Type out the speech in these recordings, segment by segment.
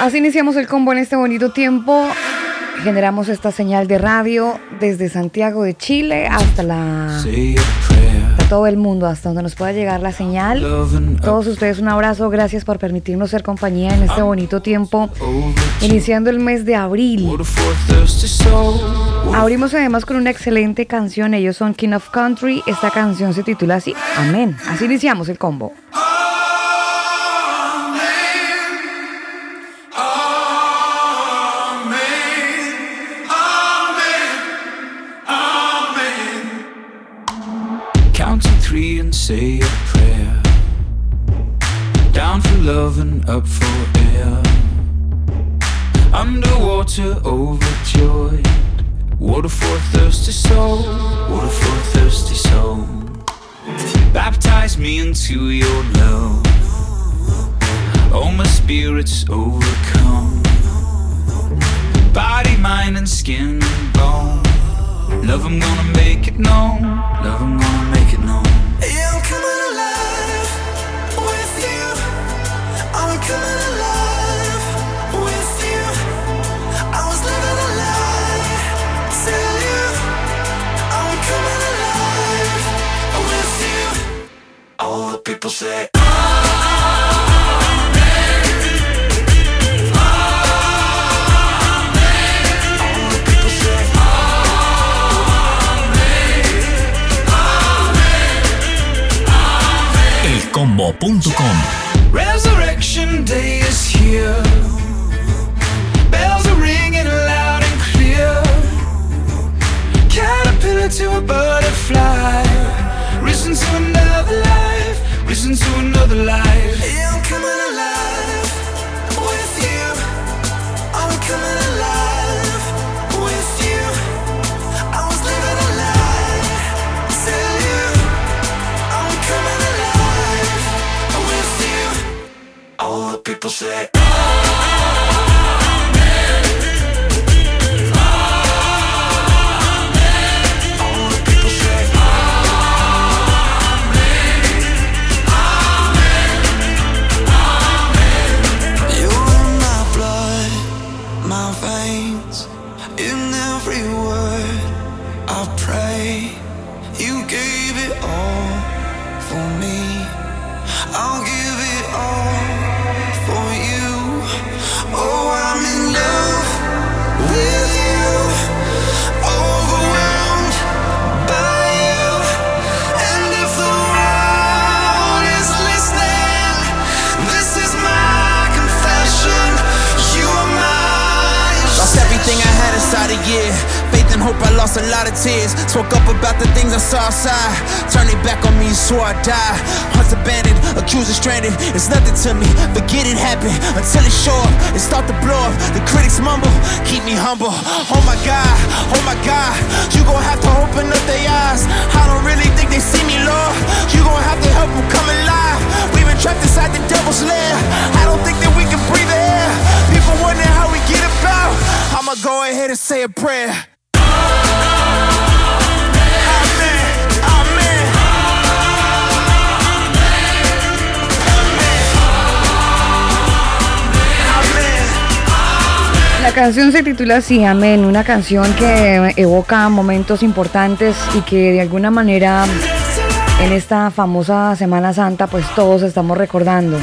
Así iniciamos el combo en este bonito tiempo. Generamos esta señal de radio desde Santiago de Chile hasta la todo el mundo, hasta donde nos pueda llegar la señal. Todos ustedes un abrazo, gracias por permitirnos ser compañía en este bonito tiempo, iniciando el mes de abril. Abrimos además con una excelente canción, ellos son King of Country, esta canción se titula así, Amén. Así iniciamos el combo. Say a prayer. Down for love and up for air. Underwater, overjoyed. Water for a thirsty soul. Water for a thirsty soul. Baptize me into your love. Oh, my spirits overcome. Body, mind, and skin and bone. Love, I'm gonna make it known. Love, I'm gonna make people say elcombo.com Resurrection day is here Say. Lost a lot of tears. Spoke up about the things I saw outside. Turned it back on me, swore I'd die. Hearts abandoned, accused and stranded. It's nothing to me. Forget it happened until it's show up. and start to blow up. The critics mumble, keep me humble. Oh my God, oh my God. You gon' have to open up their eyes. I don't really think they see me, Lord. You gon' have to help them come alive. We've been trapped inside the devil's lair. I don't think that we can breathe the air. People wonder how we get about. I'ma go ahead and say a prayer. Canción se titula así, Amén, una canción que evoca momentos importantes y que de alguna manera en esta famosa Semana Santa pues todos estamos recordando.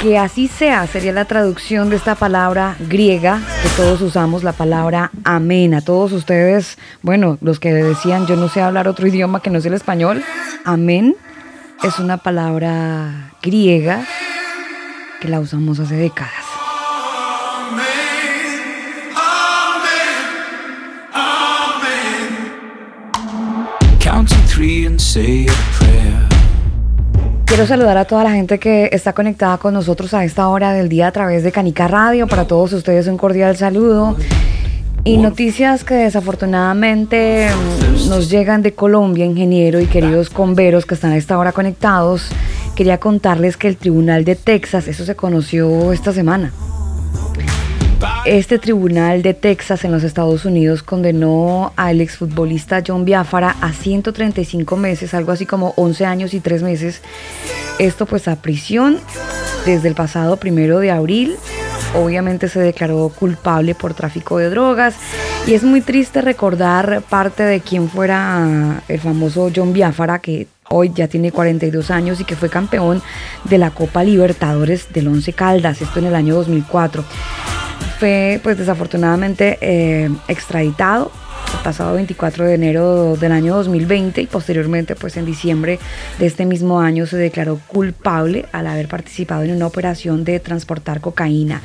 Que así sea, sería la traducción de esta palabra griega que todos usamos, la palabra amén. A todos ustedes, bueno, los que decían yo no sé hablar otro idioma que no es el español, amén es una palabra griega que la usamos hace décadas. Quiero saludar a toda la gente que está conectada con nosotros a esta hora del día a través de Canica Radio. Para todos ustedes un cordial saludo. Y noticias que desafortunadamente mm, nos llegan de Colombia, ingeniero y queridos converos que están a esta hora conectados. Quería contarles que el Tribunal de Texas, eso se conoció esta semana. Este tribunal de Texas en los Estados Unidos condenó al exfutbolista John Biafara a 135 meses, algo así como 11 años y 3 meses. Esto pues a prisión desde el pasado primero de abril. Obviamente se declaró culpable por tráfico de drogas y es muy triste recordar parte de quién fuera el famoso John Biafara que hoy ya tiene 42 años y que fue campeón de la Copa Libertadores del Once Caldas, esto en el año 2004 fue pues desafortunadamente eh, extraditado el pasado 24 de enero del año 2020 y posteriormente pues en diciembre de este mismo año se declaró culpable al haber participado en una operación de transportar cocaína.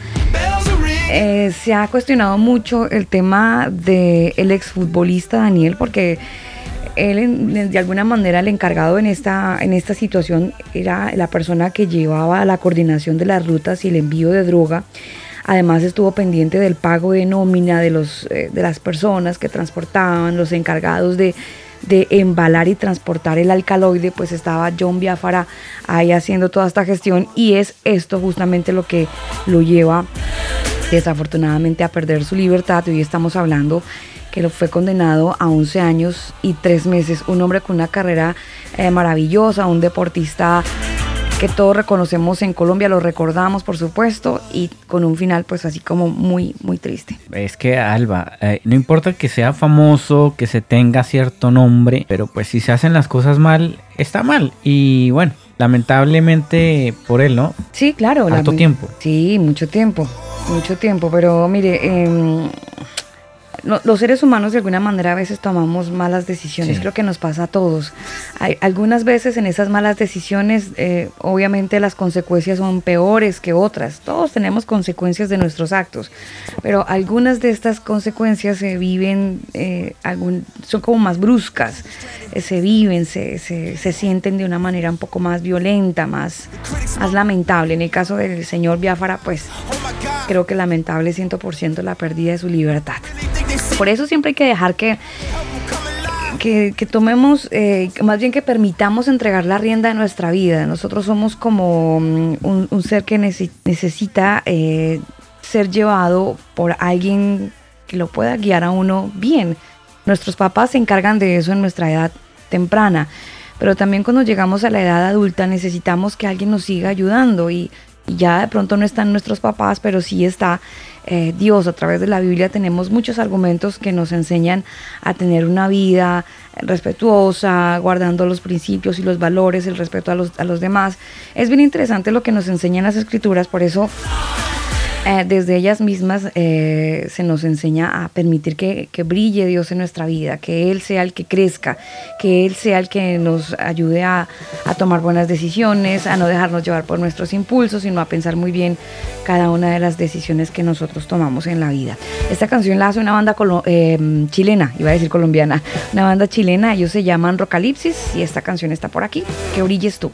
Eh, se ha cuestionado mucho el tema del el exfutbolista Daniel porque él de alguna manera el encargado en esta, en esta situación era la persona que llevaba la coordinación de las rutas y el envío de droga Además estuvo pendiente del pago de nómina de, los, eh, de las personas que transportaban, los encargados de, embalar y transportar el alcaloide, pues estaba John Biafara ahí haciendo toda esta gestión y es esto justamente lo que lo lleva desafortunadamente a perder su libertad. Hoy estamos hablando que lo fue condenado a 11 años y 3 meses, un hombre con una carrera eh, maravillosa, un deportista que todos reconocemos en Colombia, lo recordamos por supuesto y con un final pues así como muy muy triste. Es que Alba, eh, no importa que sea famoso, que se tenga cierto nombre, pero pues si se hacen las cosas mal, está mal y bueno, lamentablemente por él, ¿no? Sí, claro. Harto tiempo. Sí, mucho tiempo, mucho tiempo, pero mire, eh, los seres humanos de alguna manera a veces tomamos malas decisiones, creo que nos pasa a todos. Hay, algunas veces en esas malas decisiones, eh, obviamente las consecuencias son peores que otras. Todos tenemos consecuencias de nuestros actos, pero algunas de estas consecuencias se viven, eh, son como más bruscas, eh, se viven, se, se, se, sienten de una manera un poco más violenta, más, más lamentable. En el caso del señor Biafara, pues creo que lamentable 100% la pérdida de su libertad. Por eso siempre hay que dejar que, que, tomemos, eh, más bien que permitamos entregar la rienda de nuestra vida. Nosotros somos como mm, un, ser que necesita eh, ser llevado por alguien que lo pueda guiar a uno bien. Nuestros papás se encargan de eso en nuestra edad temprana, pero también cuando llegamos a la edad adulta necesitamos que alguien nos siga ayudando y ya de pronto no están nuestros papás, pero sí está eh, Dios. A través de la Biblia tenemos muchos argumentos que nos enseñan a tener una vida respetuosa, guardando los principios y los valores, el respeto a los, a los demás. Es bien interesante lo que nos enseñan las escrituras, por eso eh, desde ellas mismas eh, se nos enseña a permitir que, brille Dios en nuestra vida, que Él sea el que crezca, que Él sea el que nos ayude a, tomar buenas decisiones, a no dejarnos llevar por nuestros impulsos, sino a pensar muy bien cada una de las decisiones que nosotros tomamos en la vida. Esta canción la hace una banda eh, chilena, iba a decir colombiana, una banda chilena, ellos se llaman Rocalipsis y esta canción está por aquí, que brilles tú.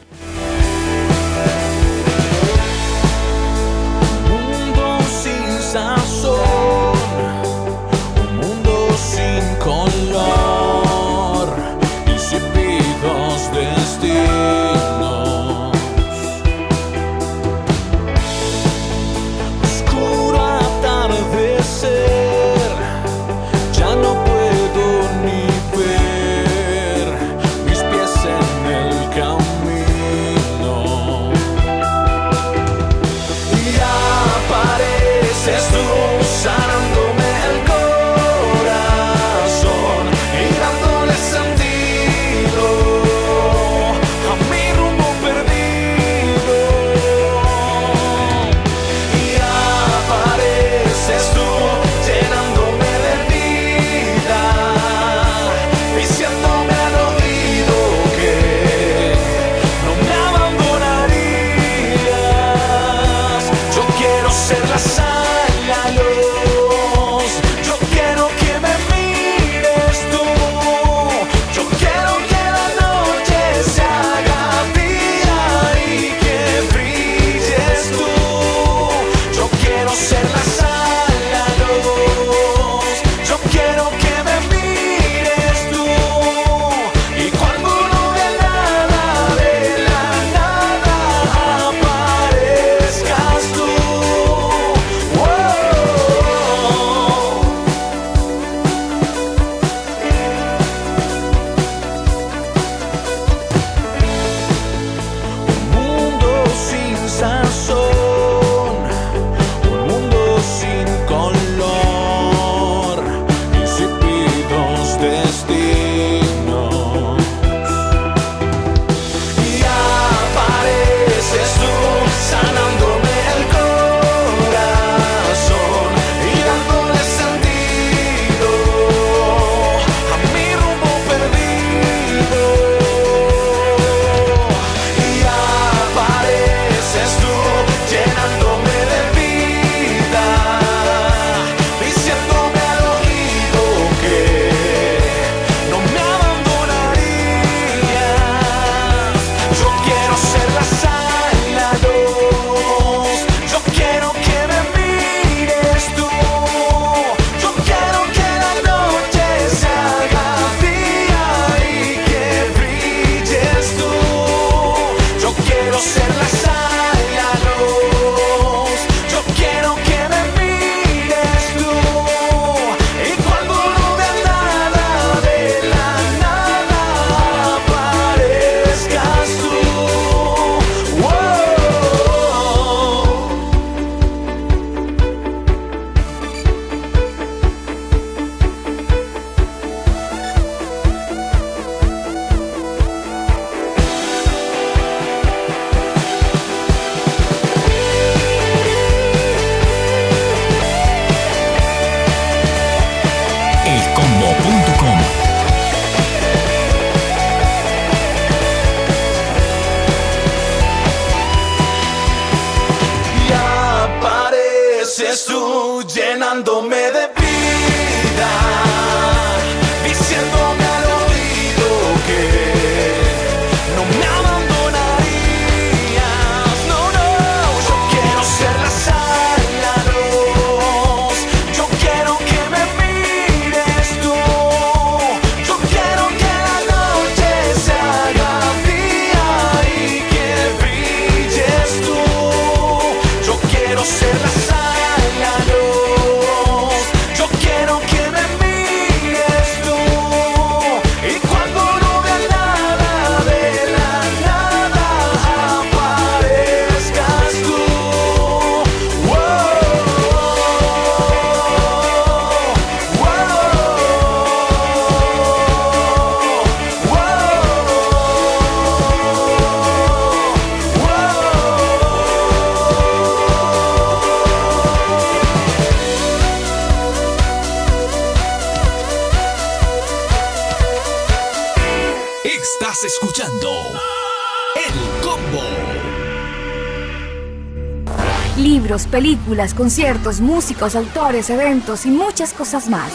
Conciertos, músicos, autores, eventos y muchas cosas más.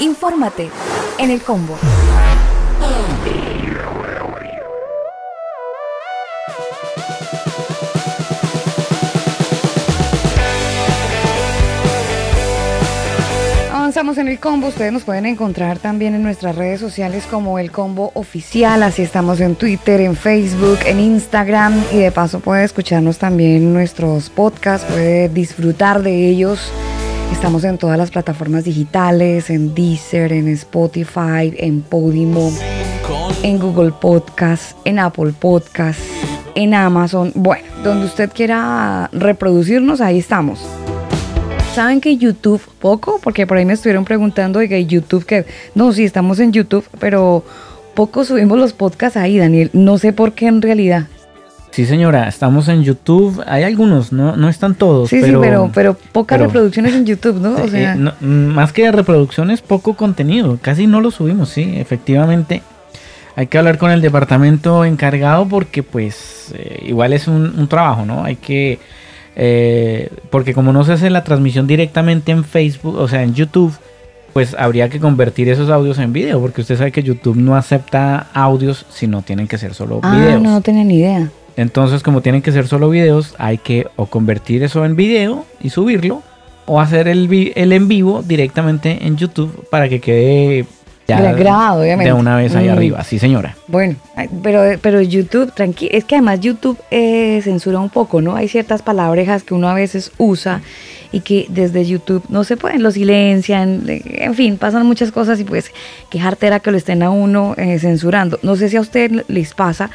Infórmate en el combo. En el combo, ustedes nos pueden encontrar también en nuestras redes sociales como el combo oficial, así estamos en Twitter, en Facebook, en Instagram y de paso puede escucharnos también nuestros podcasts, puede disfrutar de ellos. Estamos en todas las plataformas digitales, en Deezer, en Spotify, en Podimo, en Google Podcast, en Apple Podcast, en Amazon. Bueno, donde usted quiera reproducirnos, ahí estamos. ¿Saben que YouTube poco? Porque por ahí me estuvieron preguntando de que YouTube que no, sí estamos en YouTube, pero poco subimos los podcasts ahí, Daniel. No sé por qué en realidad. Sí, señora, estamos en YouTube. Hay algunos, no, no están todos. Sí, pero, sí, pero, pero pocas pero- reproducciones en YouTube, ¿no? O Eh, sea, no, mm, más que reproducciones, poco contenido. Casi no lo subimos, sí, efectivamente. Hay que hablar con el departamento encargado porque pues eh, igual es un, un trabajo, ¿no? Hay que... eh, porque como no se hace la transmisión directamente en Facebook, o sea, en YouTube, pues habría que convertir esos audios en video, porque usted sabe que YouTube no acepta audios si no tienen que ser solo ah, videos. no, no tenía ni idea. Entonces, como tienen que ser solo videos, hay que o convertir eso en video y subirlo, o hacer el, el en vivo directamente en YouTube para que quede ya Gra- grabado, obviamente. de una vez ahí Mm. arriba. Sí, señora. Bueno, pero, pero YouTube, tranquilo, es que además YouTube eh, censura un poco, ¿no? Hay ciertas palabrejas que uno a veces usa y que desde YouTube no se pueden, lo silencian, eh, en fin, pasan muchas cosas y pues qué jartera que lo estén a uno eh, censurando. No sé si a usted les pasa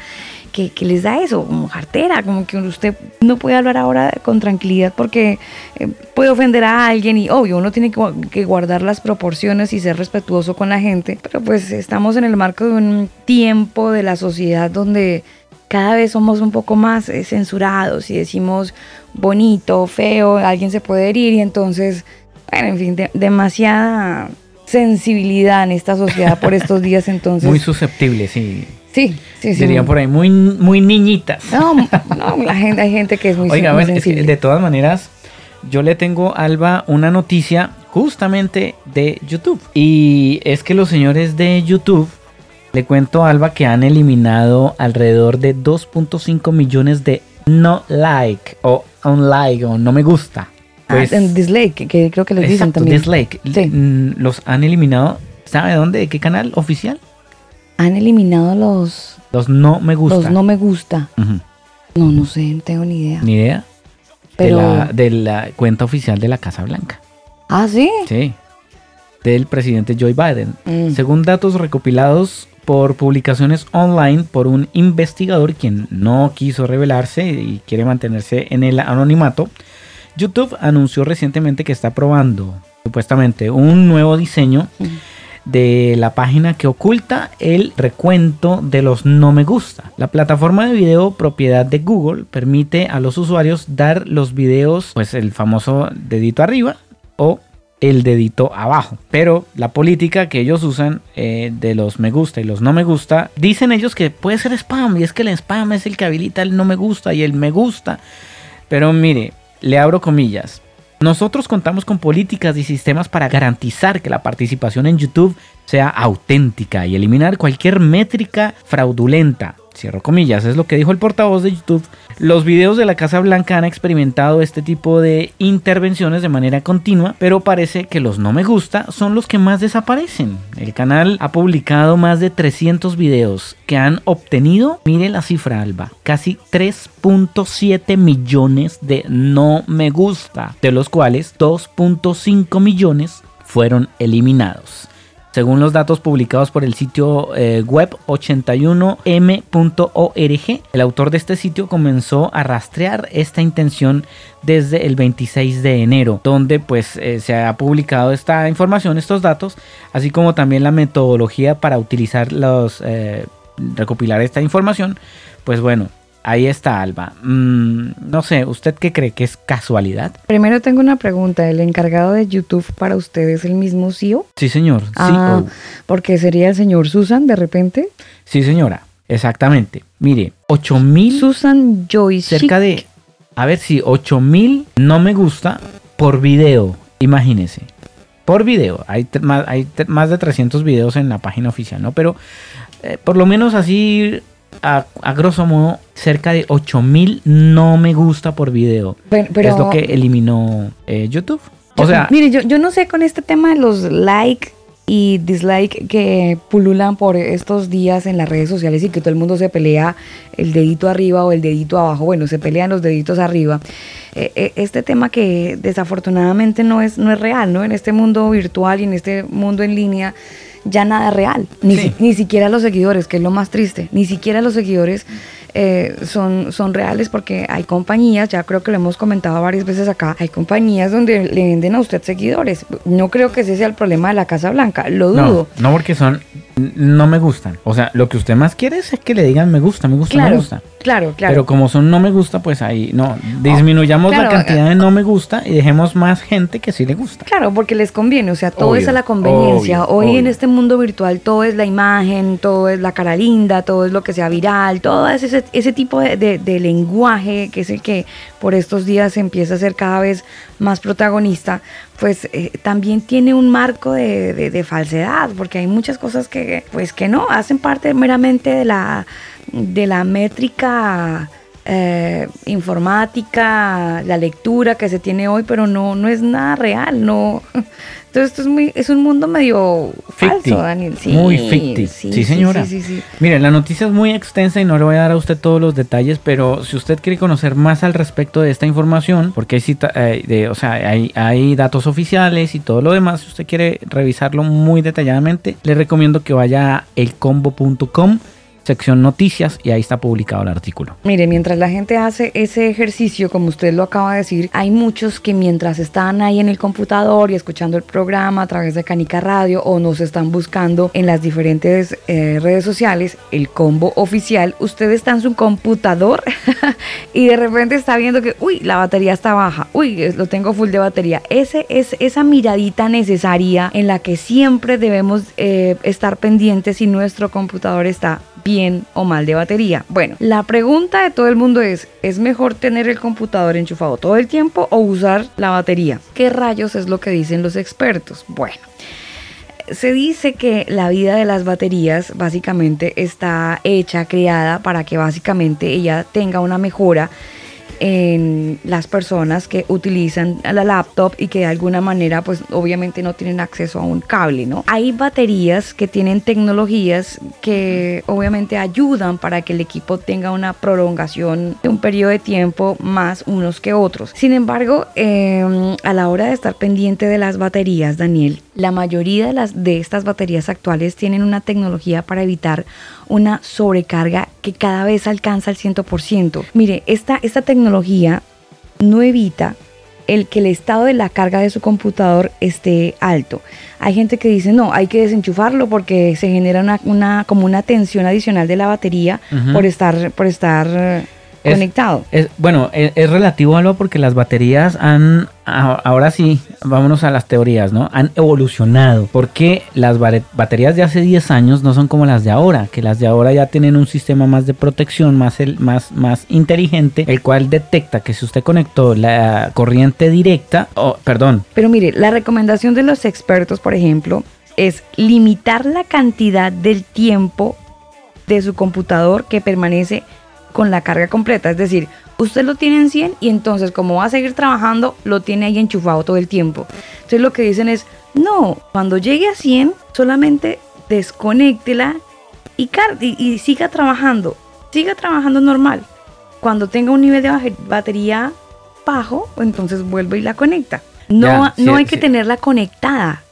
que, les da eso, como jartera, como que usted no puede hablar ahora con tranquilidad porque eh, puede ofender a alguien y obvio uno tiene que guardar las proporciones y ser respetuoso con la gente, pero pues estamos en el marco de un tiempo de la sociedad donde cada vez somos un poco más eh, censurados y decimos bonito, feo, alguien se puede herir y entonces, bueno, en fin, de- demasiada sensibilidad en esta sociedad por estos días entonces. Muy susceptible, sí. Sí, sí, sí. Dirían por ahí, muy, muy niñitas. No, no, la gente, hay gente que es muy, Oiga, muy bueno, es que de todas maneras, yo le tengo a Alba una noticia justamente de YouTube. Y es que los señores de YouTube, le cuento a Alba que han eliminado alrededor de 2.5 millones de no like o unlike o no me gusta. Pues, ah, en dislike, que, creo que les dicen también. dislike. Sí. Los han eliminado, ¿sabe dónde? ¿De qué canal oficial? Han eliminado los, Los no me gusta. los no me gusta. No, no sé, no tengo ni idea. Ni idea. Pero, De, la, de la cuenta oficial de la Casa Blanca. ah, sí. Sí. Del presidente Joe Biden. Mm. Según datos recopilados por publicaciones online por un investigador quien no quiso revelarse y quiere mantenerse en el anonimato, YouTube anunció recientemente que está probando supuestamente un nuevo diseño de la página que oculta el recuento de los no me gusta. La plataforma de video propiedad de Google permite a los usuarios dar los videos, pues el famoso dedito arriba o el dedito abajo. Pero la política que ellos usan eh, de los me gusta y los no me gusta, dicen ellos que puede ser spam y es que el spam es el que habilita el no me gusta y el me gusta. Pero mire, le abro comillas. Nosotros contamos con políticas y sistemas para garantizar que la participación en YouTube sea auténtica y eliminar cualquier métrica fraudulenta. Cierro comillas, es lo que dijo el portavoz de YouTube. Los videos de la Casa Blanca han experimentado este tipo de intervenciones de manera continua, pero parece que los no me gusta son los que más desaparecen. El canal ha publicado más de 300 videos que han obtenido, mire la cifra Alba, casi 3.7 millones de no me gusta, de los cuales 2.5 millones fueron eliminados. Según los datos publicados por el sitio eh, web 81m.org, el autor de este sitio comenzó a rastrear esta intención desde el 26 de enero, donde pues eh, se ha publicado esta información, estos datos, así como también la metodología para utilizar los, eh, recopilar esta información. Pues bueno, Ahí está Alba. Mm, no sé, ¿usted qué cree que es casualidad? Primero tengo una pregunta. ¿El encargado de YouTube para usted es el mismo CEO? Sí, señor. Ah, porque sería el señor Susan de repente. Sí, señora. Exactamente. Mire, 8000. Susan Joyce. Cerca de. A ver si 8000 no me gusta por video. Imagínese. Por video. Hay, más, hay más de 300 videos en la página oficial, ¿no? Pero eh, por lo menos así a, grosso modo cerca de 8000 no me gusta por video. es lo que eliminó eh, YouTube. O sea, mire, yo, yo no sé con este tema de los like y dislike que pululan por estos días en las redes sociales y que todo el mundo se pelea el dedito arriba o el dedito abajo. Bueno, se pelean los deditos arriba. Eh, eh, este tema que desafortunadamente no es, no es real, ¿no? En este mundo virtual y en este mundo en línea ya nada es real. Ni, ni siquiera los seguidores, que es lo más triste. Ni siquiera los seguidores eh, son, son reales porque hay compañías, ya creo que lo hemos comentado varias veces acá, hay compañías donde le venden a usted seguidores. No creo que ese sea el problema de la Casa Blanca, lo dudo. No, porque son, no me gustan. O sea, lo que usted más quiere es que le digan me gusta, me gusta, me gusta. Claro, claro. Pero como son no me gusta, pues ahí no, disminuyamos la cantidad de no me gusta y dejemos más gente que sí le gusta. Claro, porque les conviene, o sea, todo es a la conveniencia. Hoy en este mundo virtual todo es la imagen, todo es la cara linda, todo es lo que sea viral, todo es ese, ese tipo de, lenguaje que es el que por estos días empieza a ser cada vez más protagonista, pues eh, también tiene un marco de, de falsedad, porque hay muchas cosas que, pues que no, hacen parte meramente de la de la métrica eh, informática, la lectura que se tiene hoy, pero no, no es nada real, no. Entonces esto es muy, es un mundo medio falso, Daniel. muy ficti. Sí, señora. Mire, la noticia es muy extensa y no le voy a dar a usted todos los detalles, pero si usted quiere conocer más al respecto de esta información, porque hay, cita, eh, de, o sea, hay, hay datos oficiales y todo lo demás, si usted quiere revisarlo muy detalladamente, le recomiendo que vaya a elcombo.com sección noticias y ahí está publicado el artículo. Mire, mientras la gente hace ese ejercicio, como usted lo acaba de decir, hay muchos que mientras están ahí en el computador y escuchando el programa a través de Canica Radio o nos están buscando en las diferentes eh, redes sociales, el combo oficial, usted está en su computador y de repente está viendo que, uy, la batería está baja, uy, lo tengo full de batería. Ese es esa miradita necesaria en la que siempre debemos eh, estar pendientes si nuestro computador está bien o mal de batería. Bueno, la pregunta de todo el mundo es, ¿es mejor tener el computador enchufado todo el tiempo o usar la batería? ¿Qué rayos es lo que dicen los expertos? Bueno. Se dice que la vida de las baterías básicamente está hecha, creada para que básicamente ella tenga una mejora en las personas que utilizan la laptop y que de alguna manera pues obviamente no tienen acceso a un cable, ¿no? Hay baterías que tienen tecnologías que obviamente ayudan para que el equipo tenga una prolongación de un periodo de tiempo más unos que otros. Sin embargo, em, a la hora de estar pendiente de las baterías, Daniel, la mayoría de, las, de estas baterías actuales tienen una tecnología para evitar una sobrecarga que cada vez alcanza el 100%. Mire, esta, esta tecnología no evita el que el estado de la carga de su computador esté alto. Hay gente que dice, no, hay que desenchufarlo porque se genera una, como una tensión adicional de la batería por estar, por estar Es- conectado. Es, bueno, es, es relativo algo porque las baterías han, a- ahora sí, vámonos a las teorías, ¿no? Han evolucionado porque las baterías de hace 10 años no son como las de ahora, que las de ahora ya tienen un sistema más de protección, más, el, más, más inteligente, el cual detecta que si usted conectó la corriente directa, o perdón, Pero mire, la recomendación de los expertos, por ejemplo, es limitar la cantidad del tiempo de su computador que permanece con la carga completa. Es decir, usted lo tiene en 100 y entonces como va a seguir trabajando, lo tiene ahí enchufado todo el tiempo. Entonces lo que dicen es, no, cuando llegue a 100, solamente desconéctela y, y, y siga trabajando. Siga trabajando normal. Cuando tenga un nivel de batería bajo, entonces vuelve y la conecta. No, sí, no hay que sí. tenerla conectada.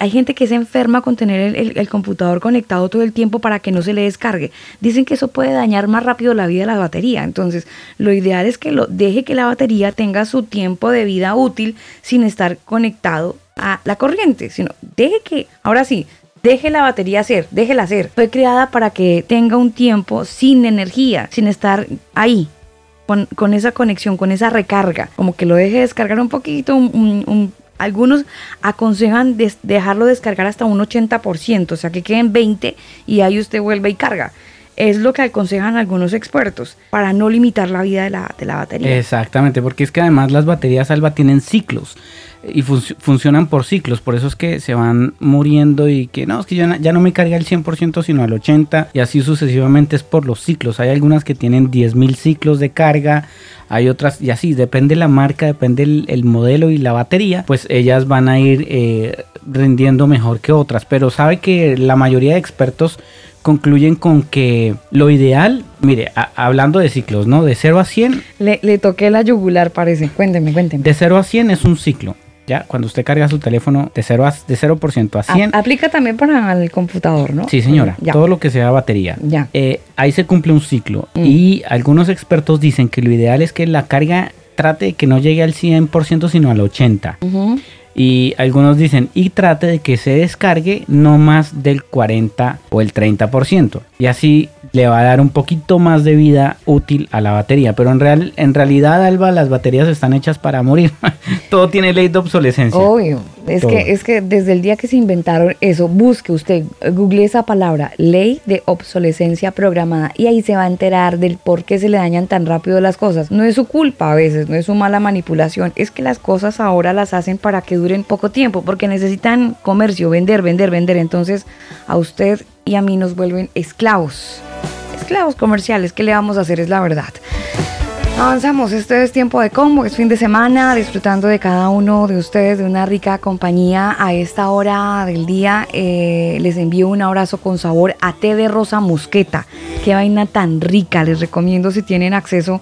Hay gente que se enferma con tener el, computador conectado todo el tiempo para que no se le descargue. Dicen que eso puede dañar más rápido la vida de la batería. Entonces, lo ideal es que lo deje que la batería tenga su tiempo de vida útil sin estar conectado a la corriente. Sino deje que, ahora sí, deje la batería ser, déjela ser. Fue creada para que tenga un tiempo sin energía, sin estar ahí con, esa conexión, con esa recarga, como que lo deje descargar un poquito, un- un- algunos aconsejan des- dejarlo descargar hasta un 80%, o sea que queden 20 y ahí usted vuelve y carga. Es lo que aconsejan algunos expertos para no limitar la vida de la, de la batería. Exactamente, porque es que además las baterías Alba tienen ciclos y func- funcionan por ciclos, por eso es que se van muriendo y que no, es que ya, ya no me carga el 100% sino al 80% y así sucesivamente es por los ciclos. Hay algunas que tienen 10.000 ciclos de carga, hay otras y así, depende la marca, depende el, el modelo y la batería, pues ellas van a ir eh, rindiendo mejor que otras, pero sabe que la mayoría de expertos concluyen con que lo ideal, mire, a- hablando de ciclos, ¿no? De 0 a 100 Le, le toqué la yugular, parece. Cuénteme, cuénteme. de 0 a 100 es un ciclo. Ya, cuando usted carga su teléfono de 0 a, de 0% a A- 100. aplica también para el computador, ¿no? Sí, señora. Ya. Todo lo que sea batería. Ya. Eh, ahí se cumple un ciclo. Mm. Y algunos expertos dicen que lo ideal es que la carga trate de que no llegue al 100%, sino al 80%. Ujú. Y algunos dicen, y trate de que se descargue no más del 40 o el 30%. Y así le va a dar un poquito más de vida útil a la batería. Pero en, real, en realidad, Alba, las baterías están hechas para morir. Todo tiene ley de obsolescencia. Obvio. Es Todo. que, es que desde el día que se inventaron eso, busque usted, google esa palabra, ley de obsolescencia programada, y ahí se va a enterar del por qué se le dañan tan rápido las cosas. No es su culpa a veces, no es su mala manipulación, es que las cosas ahora las hacen para que duren poco tiempo, porque necesitan comercio, vender, vender, vender. Entonces a usted y a mí nos vuelven esclavos. Esclavos comerciales, ¿qué le vamos a hacer? Es la verdad. Avanzamos, este es tiempo de combo, es fin de semana, disfrutando de cada uno de ustedes, de una rica compañía a esta hora del día. eh, les envío un abrazo con sabor a té de rosa mosqueta. Qué vaina tan rica, les recomiendo si tienen acceso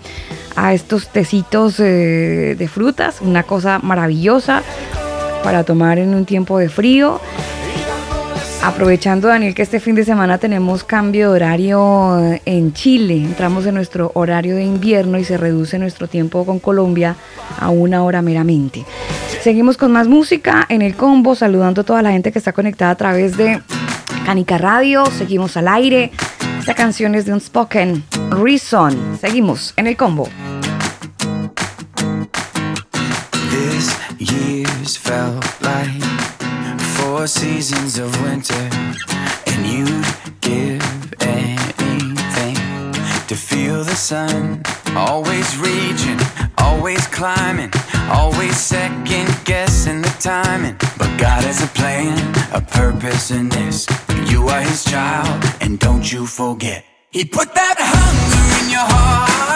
a estos tecitos eh, de frutas, una cosa maravillosa para tomar en un tiempo de frío. Aprovechando, Daniel, que este fin de semana tenemos cambio de horario en Chile. Entramos en nuestro horario de invierno y se reduce nuestro tiempo con Colombia a una hora meramente. Seguimos con más música en el combo, saludando a toda la gente que está conectada a través de Canica Radio. Seguimos al aire. Esta canción es de Unspoken Reason. Seguimos en el combo. This four seasons of winter, and you'd give anything to feel the sun. Always reaching, always climbing, always second guessing the timing. But God has a plan, a purpose in this. You are His child, and don't you forget. He put that hunger in your heart.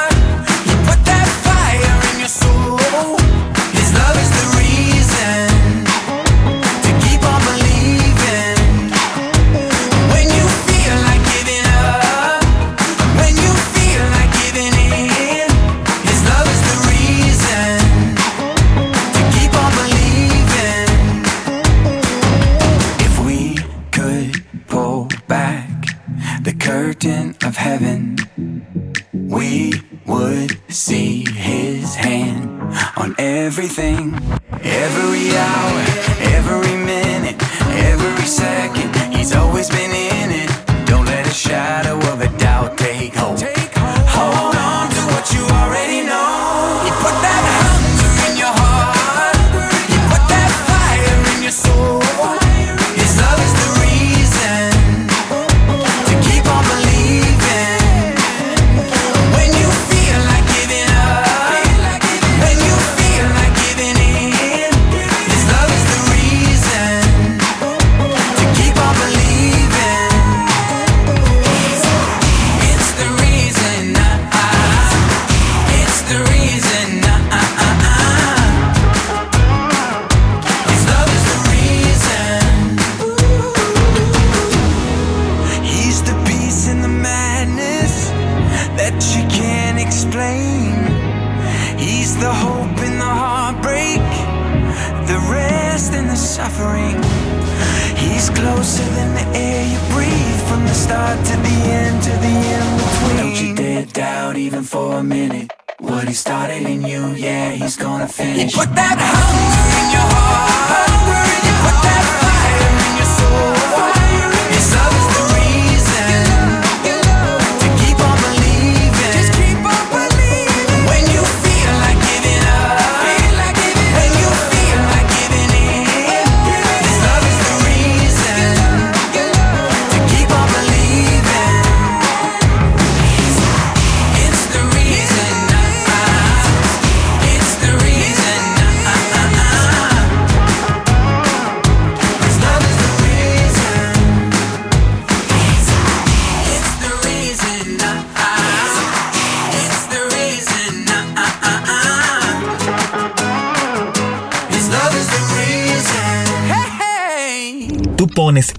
Of heaven, we would see his hand on everything. Every hour, every minute, every second, he's always been in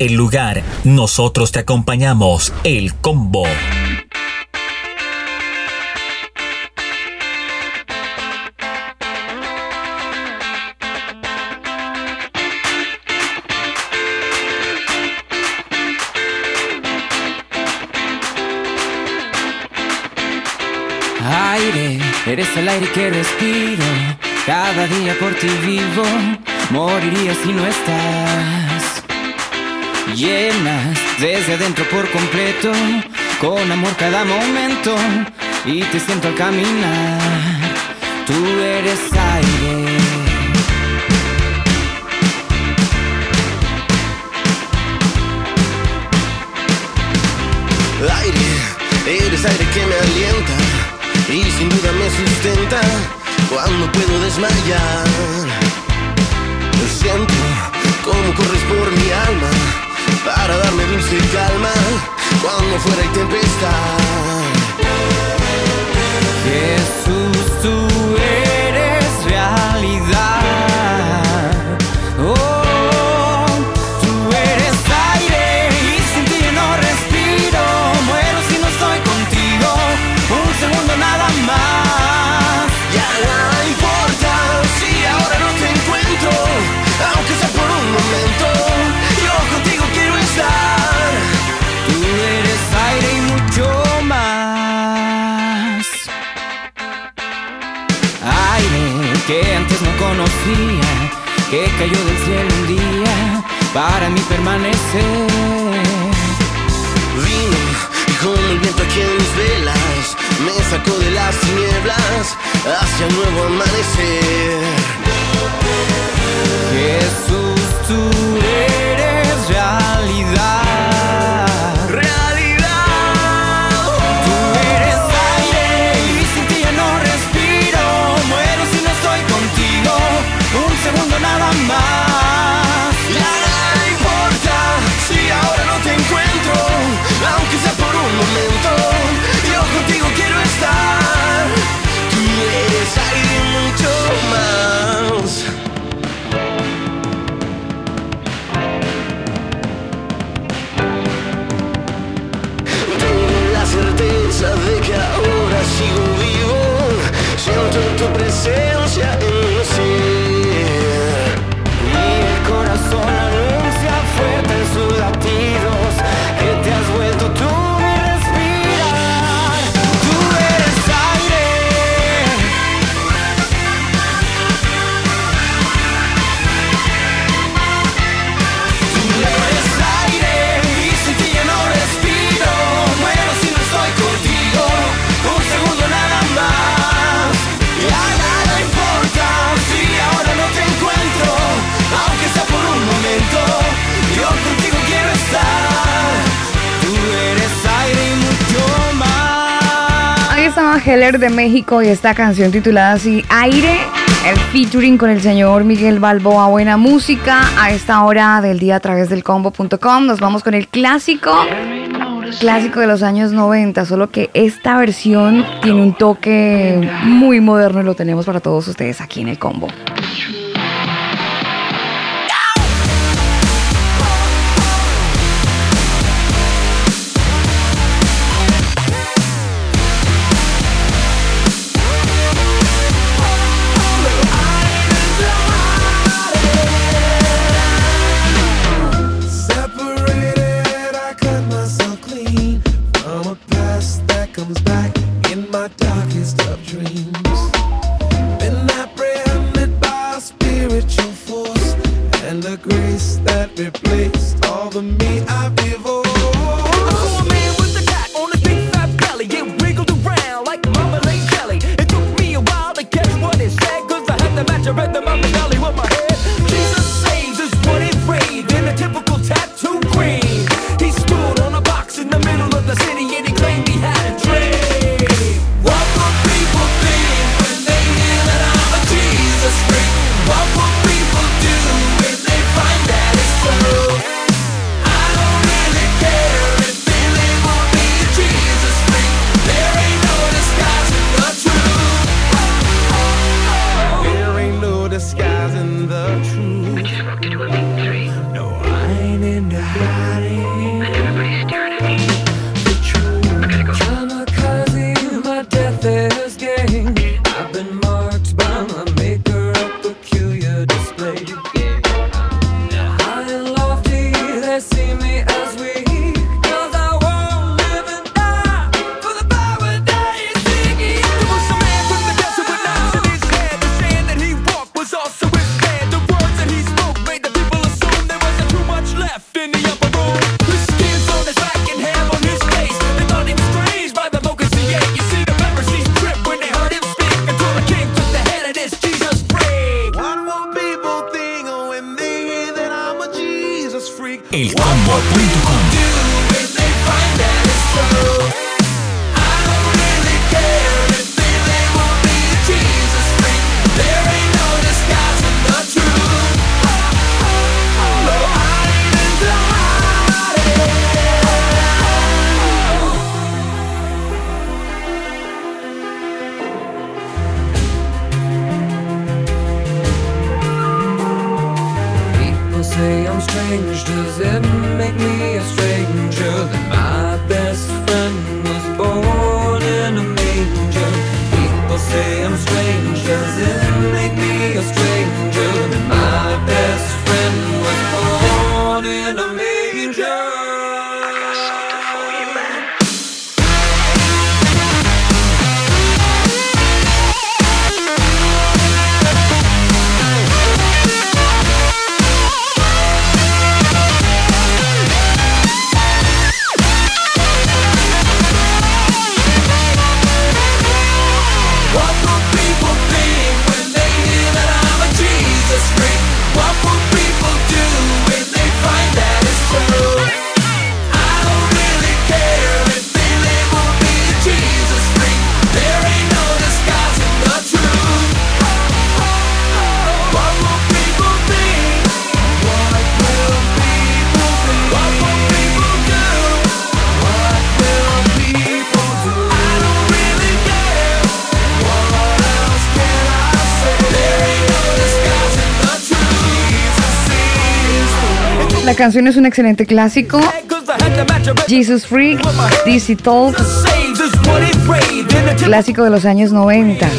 el lugar, nosotros te acompañamos. El combo. Aire, eres el aire que respiro. Cada día por ti vivo. Moriría si no estás. Llenas desde adentro por completo. Con amor cada momento. Y te siento al caminar. Tú eres aire. Aire, eres aire que me alienta y sin duda me sustenta cuando puedo desmayar. Siento cómo corres por mi alma para darme dulce calma cuando fuera hay tempestad. Jesús, para mí permanecer. Vino y como el viento aquí en mis velas me sacó de las tinieblas hacia un nuevo amanecer. Jesús, tú eres realidad. Realidad. Tú eres De México y esta canción titulada así Aire, el featuring con el señor Miguel Balboa. Buena música a esta hora del día a través del combo.com. Nos vamos con el clásico, clásico de los años 90, solo que esta versión tiene un toque muy moderno y lo tenemos para todos ustedes aquí en el combo. vivo canción es un excelente clásico. Jesus Freak, DC Talk, clásico de los años 90.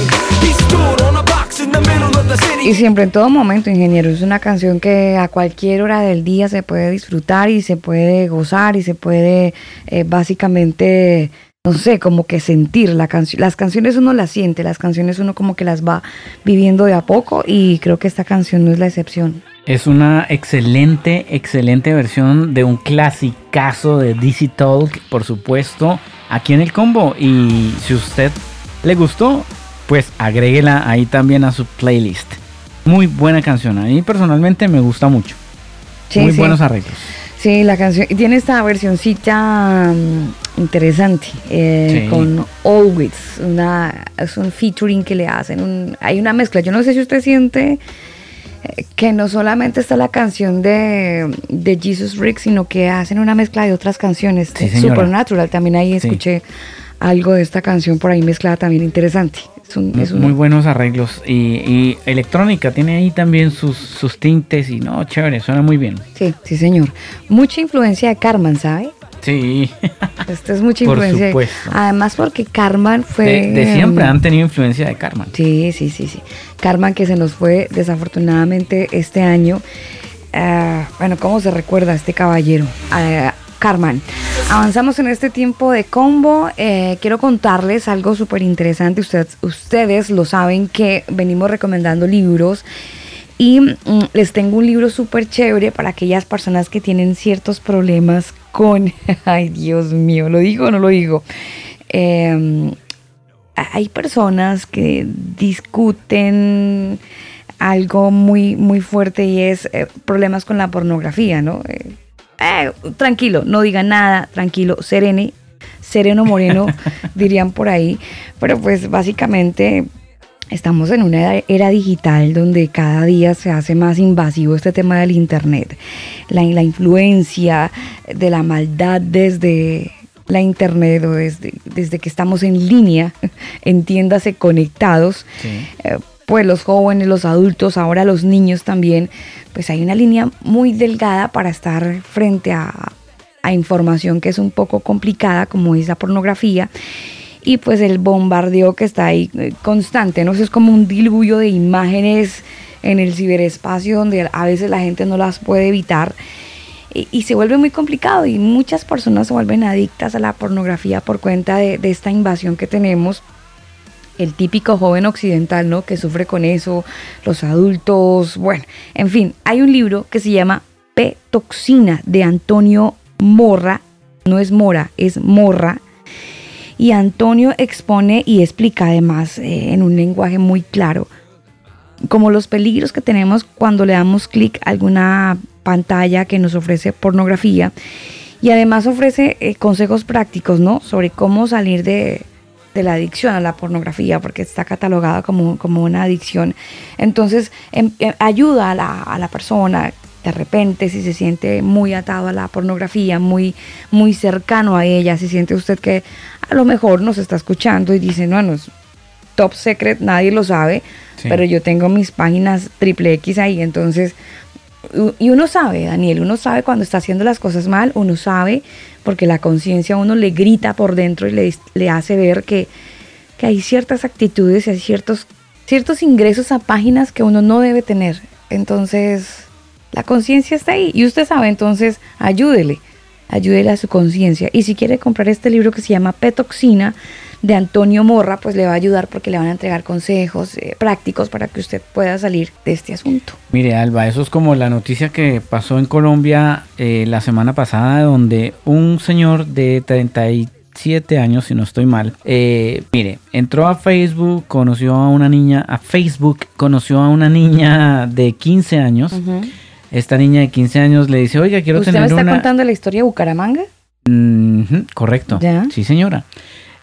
Y siempre en todo momento, ingeniero, es una canción que a cualquier hora del día se puede disfrutar y se puede gozar y se puede eh, básicamente, no sé, como que sentir la canción. Las canciones uno las siente, las canciones uno como que las va viviendo de a poco y creo que esta canción no es la excepción. Es una excelente, excelente versión de un clasicazo de DC Talk, por supuesto, aquí en el combo. Y si usted le gustó, pues agréguela ahí también a su playlist. Muy buena canción, a mí personalmente me gusta mucho. Muy buenos arreglos. Sí, la canción tiene esta versioncita mm, interesante eh, con Always, una, es un featuring que le hacen, hay una mezcla. Yo no sé si usted siente no solamente está la canción de, de Jesus Rick, sino que hacen una mezcla de otras canciones. Sí. Supernatural, también ahí Sí. escuché algo de esta canción por ahí mezclada también interesante. Es un, es un- Muy buenos arreglos. Y, y electrónica tiene ahí también sus, sus tintes y no, chévere, suena muy bien. Sí, sí, señor. Mucha influencia de Carmen, ¿sabe? Sí, Esto es mucha Por influencia. supuesto. Además, porque Carmen fue. de, de siempre em, han tenido influencia de Carmen. Sí, sí, sí, sí. Carmen que se nos fue desafortunadamente este año. Ah, bueno, ¿cómo se recuerda a este caballero? Ah, Carmen. Avanzamos en este tiempo de combo. Eh, quiero contarles algo súper interesante. Ustedes, ustedes lo saben que venimos recomendando libros. Y mm, les tengo un libro súper chévere para aquellas personas que tienen ciertos problemas con... Ay, Dios mío, ¿lo digo o no lo digo? Em, hay personas que discuten algo muy, muy fuerte y es eh, problemas con la pornografía, ¿no? Eh, eh, tranquilo, no diga nada, tranquilo, serene, sereno moreno, dirían por ahí. Pero pues básicamente estamos en una era- digital donde cada día se hace más invasivo este tema del Internet. La, la influencia de la maldad desde la Internet o desde, desde que estamos en línea, entiéndase conectados, eh, pues los jóvenes, los adultos, ahora los niños también, pues hay una línea muy delgada para estar frente a, a información que es un poco complicada, como es la pornografía, y pues el bombardeo que está ahí eh, constante, ¿no? Eso es como un diluvio de imágenes en el ciberespacio donde a veces la gente no las puede evitar y, y se vuelve muy complicado y muchas personas se vuelven adictas a la pornografía por cuenta de, de esta invasión que tenemos el típico joven occidental, ¿no? Que sufre con eso, los adultos, bueno, en fin, hay un libro que se llama P-Toxina de Antonio Morra, no es Mora, es Morra, y Antonio expone y explica además eh, en un lenguaje muy claro como los peligros que tenemos cuando le damos clic a alguna pantalla que nos ofrece pornografía y además ofrece eh, consejos prácticos, ¿no? Sobre cómo salir de, de la adicción a la pornografía, porque está catalogada como, como una adicción. Entonces, em- em, ayuda a la, a la persona de repente si se siente muy atado a la pornografía, muy, muy cercano a ella, si siente usted que a lo mejor nos está escuchando y dice, no, no es top secret, nadie lo sabe, Sí. pero yo tengo mis páginas triple X ahí, entonces, y uno sabe, Daniel, uno sabe cuando está haciendo las cosas mal, uno sabe, porque la conciencia a uno le grita por dentro y le, le hace ver que, que hay ciertas actitudes y hay ciertos, ciertos ingresos a páginas que uno no debe tener. Entonces, la conciencia está ahí y usted sabe, entonces ayúdele, ayúdele a su conciencia. Y si quiere comprar este libro que se llama Petoxina de Antonio Morra, pues le va a ayudar porque le van a entregar consejos eh, prácticos para que usted pueda salir de este asunto. Mire, Alba, eso es como la noticia que pasó en Colombia eh, la semana pasada, donde un señor de 37 años, si no estoy mal, eh, mire, entró a Facebook, conoció a una niña, a Facebook, conoció a una niña de 15 años. Esta niña de 15 años le dice, oiga, quiero ¿Usted me tener está una... contando la historia de Bucaramanga? Ujú, correcto. ¿Ya? Sí, señora.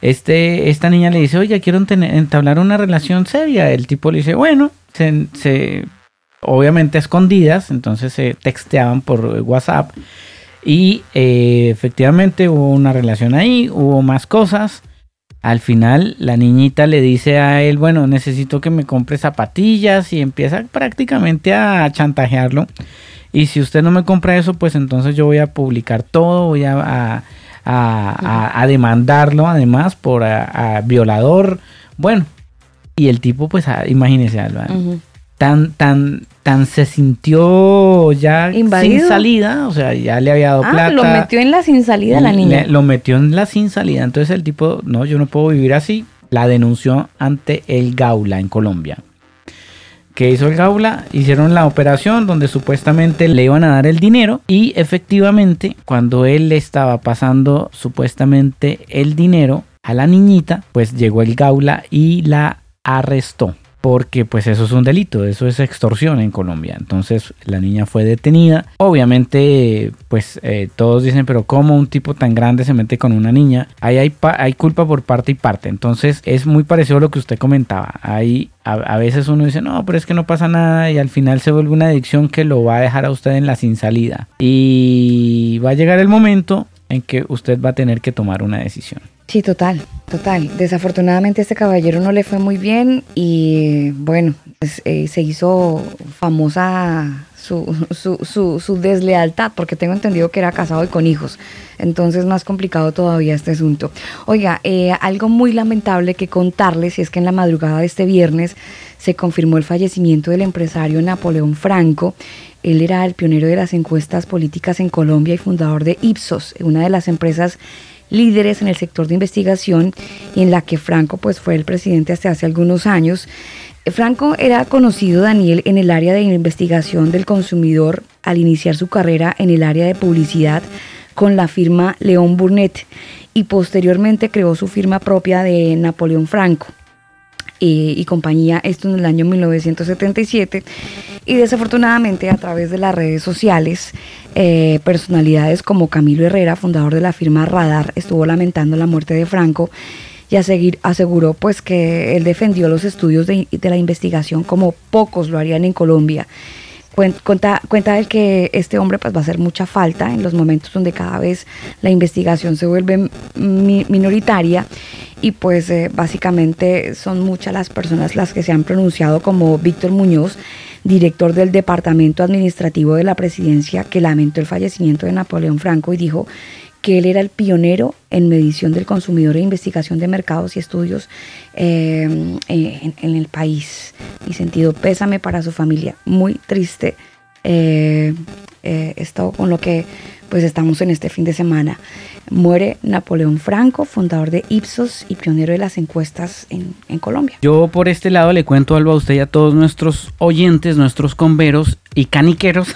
Este, esta niña le dice, oye, quiero tener- entablar una relación seria. El tipo le dice, bueno, se, se- obviamente a escondidas, entonces se texteaban por WhatsApp. Y eh, efectivamente hubo una relación ahí, hubo más cosas. Al final la niñita le dice a él, bueno, necesito que me compre zapatillas y empieza prácticamente a chantajearlo. Y si usted no me compra eso, pues entonces yo voy a publicar todo, voy a, a- demandarlo además por violador. Bueno, y el tipo, pues a- imagínese, Alba, Ujú. Tan, tan, tan se sintió ya Invadido. sin salida, o sea, ya le había dado Ah, plata. lo metió en la sin salida la Le- niña. lo metió en la sin salida. Entonces el tipo, no, yo no puedo vivir así. La denunció ante el Gaula en Colombia. ¿Qué hizo el Gaula? Hicieron la operación donde supuestamente le iban a dar el dinero y efectivamente cuando él le estaba pasando supuestamente el dinero a la niñita, pues llegó el Gaula y la arrestó. Porque pues eso es un delito, eso es extorsión en Colombia. Entonces la niña fue detenida. Obviamente pues eh, todos dicen, pero ¿cómo un tipo tan grande se mete con una niña? Ahí hay, hay culpa por parte y parte. Entonces es muy parecido a lo que usted comentaba. Hay a, veces uno dice, no, pero es que no pasa nada y al final se vuelve una adicción que lo va a dejar a usted en la sin salida. Y va a llegar el momento en que usted va a tener que tomar una decisión. Sí, total, total. Desafortunadamente a este caballero no le fue muy bien y bueno, eh, se hizo famosa su, su, su, deslealtad, porque tengo entendido que era casado y con hijos. Entonces más complicado todavía este asunto. Oiga, eh, algo muy lamentable que contarles es que en la madrugada de este viernes se confirmó el fallecimiento del empresario Napoleón Franco. Él era el pionero de las encuestas políticas en Colombia y fundador de Ipsos, una de las empresas líderes en el sector de investigación en la que Franco pues fue el presidente hasta hace algunos años. Franco era conocido, Daniel, en el área de investigación del consumidor al iniciar su carrera en el área de publicidad con la firma León Burnett y posteriormente creó su firma propia de Napoleón Franco. Y compañía, esto en el año 1977. Y desafortunadamente a través de las redes sociales, eh, personalidades como Camilo Herrera, fundador de la firma Radar, estuvo lamentando la muerte de Franco y aseguró pues que él defendió los estudios de, la investigación como pocos lo harían en Colombia. Cuenta, cuenta el que este hombre pues va a hacer mucha falta en los momentos donde cada vez la investigación se vuelve minoritaria y pues eh, básicamente son muchas las personas las que se han pronunciado como Víctor Muñoz, director del Departamento Administrativo de la Presidencia, que lamentó el fallecimiento de Napoleón Franco y dijo que él era el pionero en medición del consumidor e investigación de mercados y estudios eh, en, el país. Mi sentido pésame para su familia, muy triste eh, eh, con lo que pues estamos en este fin de semana. Muere Napoleón Franco, fundador de Ipsos y pionero de las encuestas en, Colombia. Yo por este lado le cuento algo a usted y a todos nuestros oyentes, nuestros converos y caniqueros,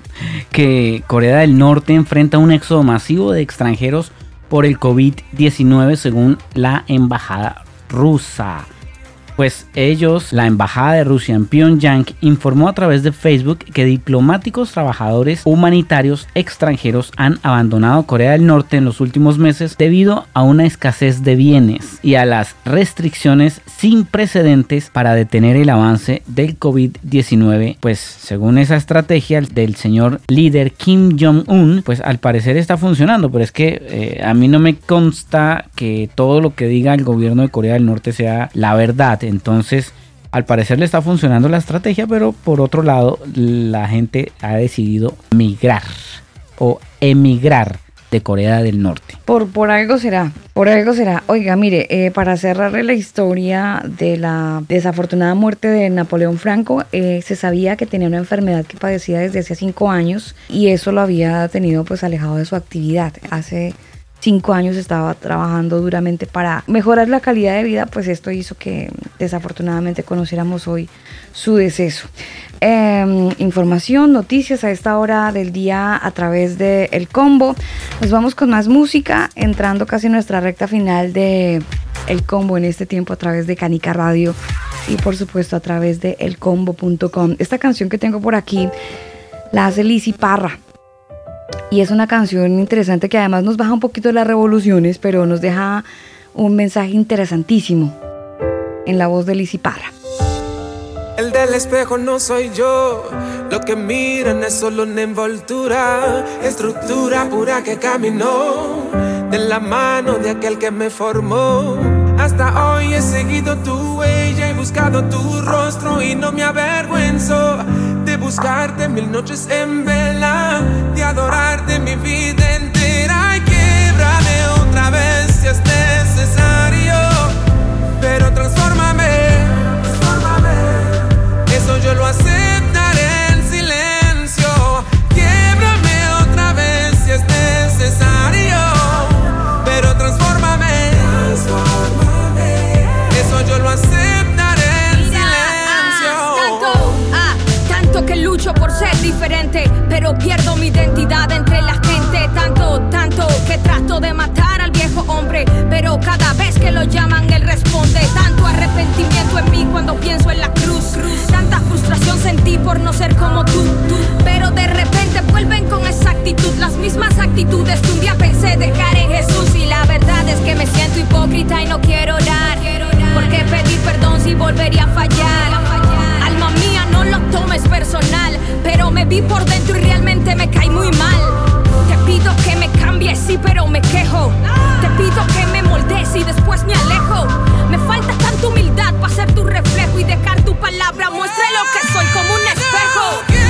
que Corea del Norte enfrenta un éxodo masivo de extranjeros por el COVID-19 según la embajada rusa. Pues ellos, la Embajada de Rusia en Pyongyang, informó a través de Facebook que diplomáticos trabajadores humanitarios extranjeros han abandonado Corea del Norte en los últimos meses debido a una escasez de bienes y a las restricciones sin precedentes para detener el avance del COVID-19. Pues según esa estrategia del señor líder Kim Jong-un, pues al parecer está funcionando, pero es que eh, a mí no me consta que todo lo que diga el gobierno de Corea del Norte sea la verdad. Entonces, al parecer le está funcionando la estrategia, pero por otro lado, la gente ha decidido migrar o emigrar de Corea del Norte. Por, algo será, por algo será. Oiga, mire, eh, para cerrarle la historia de la desafortunada muerte de Napoleón Franco, eh, se sabía que tenía una enfermedad que padecía desde hace cinco años y eso lo había tenido pues alejado de su actividad. Hace cinco años estaba trabajando duramente para mejorar la calidad de vida, pues esto hizo que desafortunadamente conociéramos hoy su deceso. Em, información, noticias a esta hora del día a través de El Combo. Nos vamos con más música, entrando casi en nuestra recta final de El Combo en este tiempo a través de Canica Radio y por supuesto a través de elcombo.com. Esta canción que tengo por aquí la hace Lizzy Parra. Y es una canción interesante que además nos baja un poquito las revoluciones, pero nos deja un mensaje interesantísimo en la voz de Lizzy Parra. El del espejo no soy yo, lo que miran es solo una envoltura, estructura pura que caminó de la mano de aquel que me formó. Hasta hoy he seguido tu huella y buscado tu rostro y no me avergüenzo buscarte mil noches en vela, de adorarte mi vida entera. Y québrame otra vez si es necesario, pero transfórmame, eso yo lo aceptaré cada vez que lo llaman, él responde. Tanto arrepentimiento en mí cuando pienso en la cruz. Tanta frustración sentí por no ser como tú. Pero de repente vuelven con esa actitud, las mismas actitudes que un día pensé dejar en Jesús. Y la verdad es que me siento hipócrita y no quiero orar. Porque pedir perdón si volvería a fallar. Alma mía, no lo tomes personal. Pero me vi por dentro y realmente me caí muy mal. Pido que me cambies, sí, pero me quejo. Te pido que me moldees y después me alejo. Me falta tanta humildad para ser tu reflejo y dejar tu palabra muestre lo que soy como un espejo.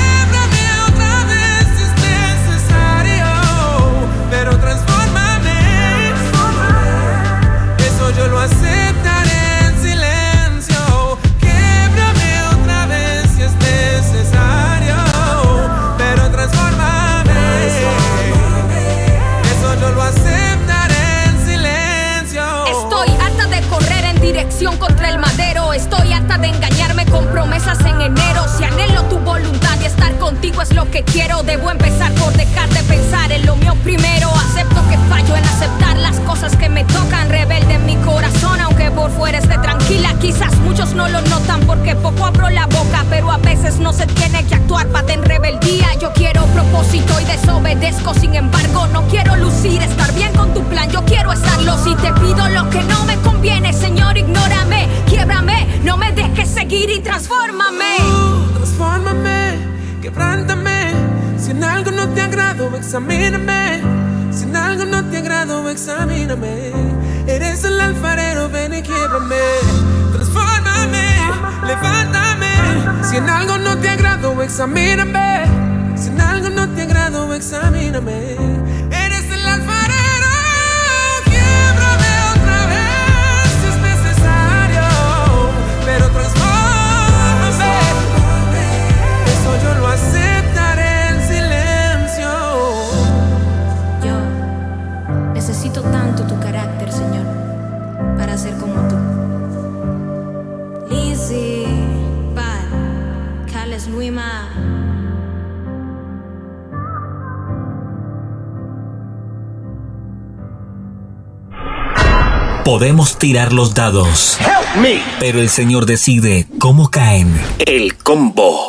Podemos tirar los dados, pero el Señor decide cómo caen. El combo.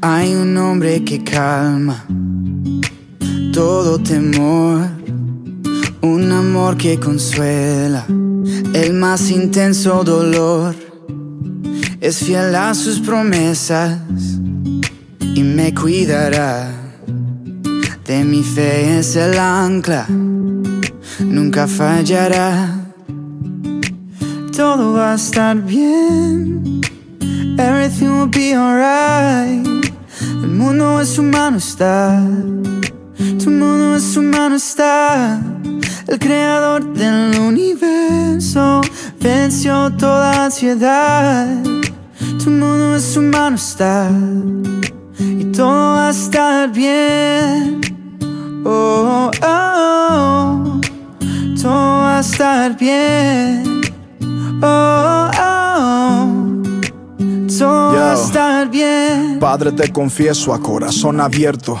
Hay un hombre que calma todo temor, un amor que consuela el más intenso dolor. Es fiel a sus promesas y me cuidará. De mi fe es el ancla, nunca fallará. Todo va a estar bien. Everything will be alright. El mundo en su mano está. Tu mundo en su mano está. El creador del universo venció toda ansiedad. Tu mundo en su mano está. Y todo va a estar bien. Oh, oh, oh. Todo va a estar bien. Oh, oh. Todo va a Yo. estar bien. Padre, te confieso a corazón abierto